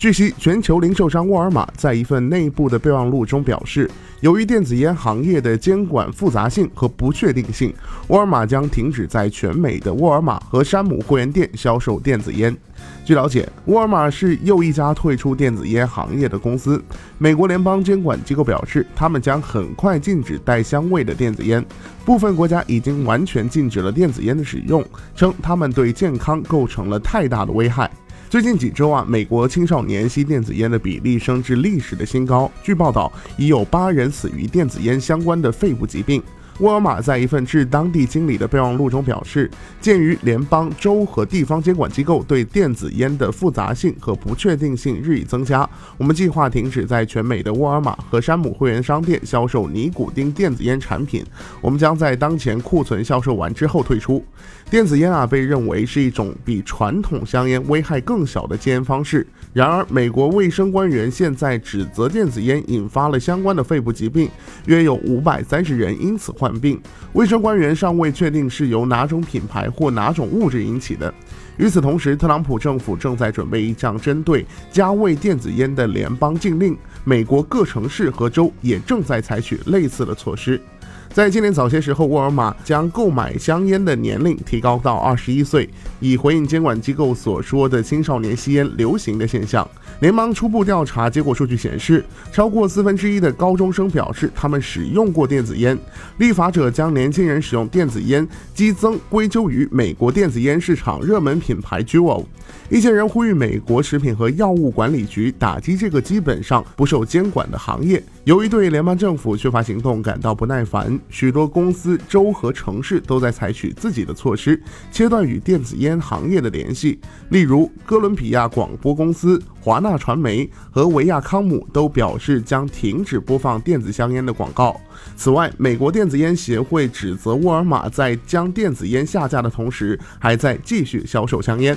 据悉，全球零售商沃尔玛在一份内部的备忘录中表示，由于电子烟行业的监管复杂性和不确定性，沃尔玛将停止在全美的沃尔玛和山姆会员店销售电子烟。据了解，沃尔玛是又一家退出电子烟行业的公司。美国联邦监管机构表示，他们将很快禁止带香味的电子烟。部分国家已经完全禁止了电子烟的使用，称它们对健康构成了太大的危害。最近几周啊，美国青少年吸电子烟的比例升至历史的新高。据报道，已有八人死于电子烟相关的肺部疾病。沃尔玛在一份致当地经理的备忘录中表示，鉴于联邦、州和地方监管机构对电子烟的复杂性和不确定性日益增加，我们计划停止在全美的沃尔玛和山姆会员商店销售尼古丁电子烟产品。我们将在当前库存销售完之后退出。电子烟啊，被认为是一种比传统香烟危害更小的戒烟方式。然而，美国卫生官员现在指责电子烟引发了相关的肺部疾病，约有五百三十人因此患病，卫生官员尚未确定是由哪种品牌或哪种物质引起的。与此同时，特朗普政府正在准备一项针对加味电子烟的联邦禁令，美国各城市和州也正在采取类似的措施。在今年早些时候，沃尔玛将购买香烟的年龄提高到二十一岁，以回应监管机构所说的青少年吸烟流行的现象。联邦初步调查结果数据显示，超过四分之一的高中生表示他们使用过电子烟。立法者将年轻人使用电子烟激增归咎于美国电子烟市场热门品牌 Juul。一些人呼吁美国食品和药物管理局打击这个基本上不受监管的行业。由于对联邦政府缺乏行动感到不耐烦，许多公司、州和城市都在采取自己的措施，切断与电子烟行业的联系。例如，哥伦比亚广播公司、华纳传媒和维亚康姆都表示将停止播放电子香烟的广告。此外，美国电子烟协会指责沃尔玛在将电子烟下架的同时，还在继续销售香烟。